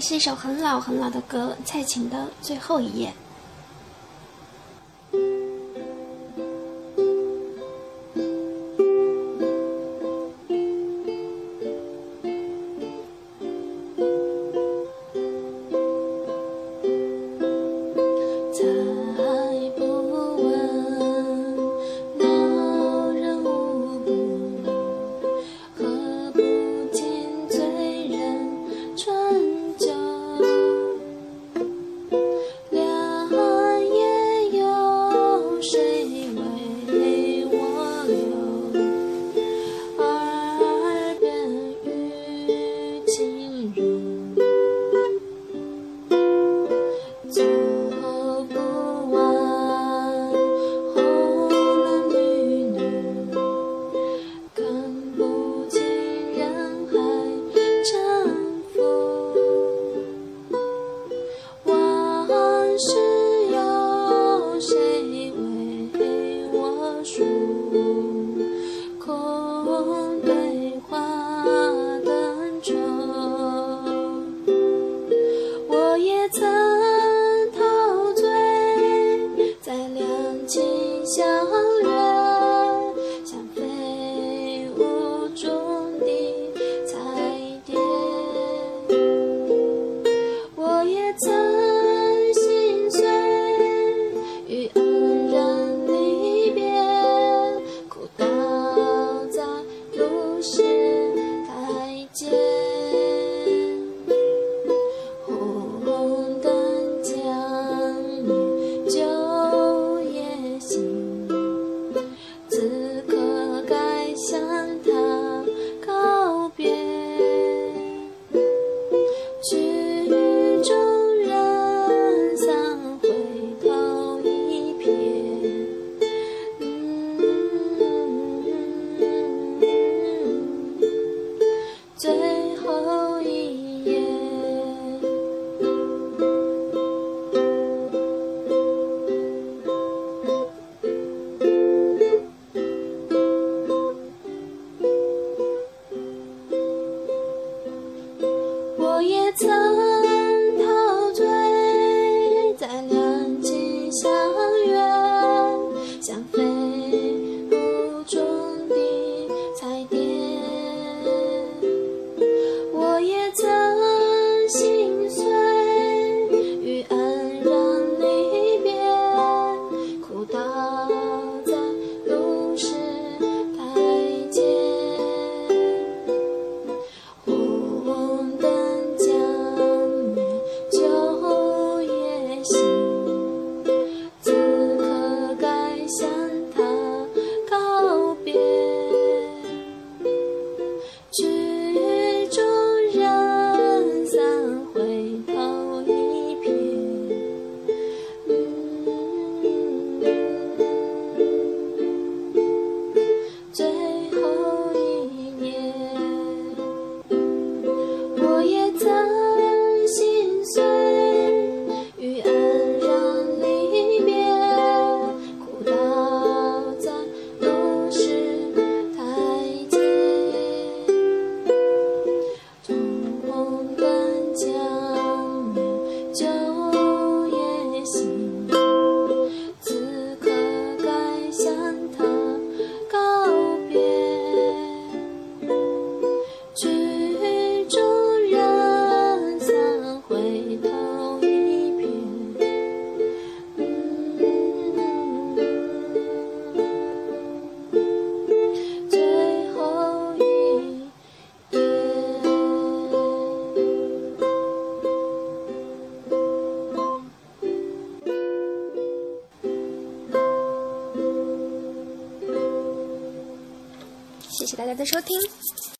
是一首很老很老的歌，蔡琴的《最后一我也曾页》。谢谢大家的收听。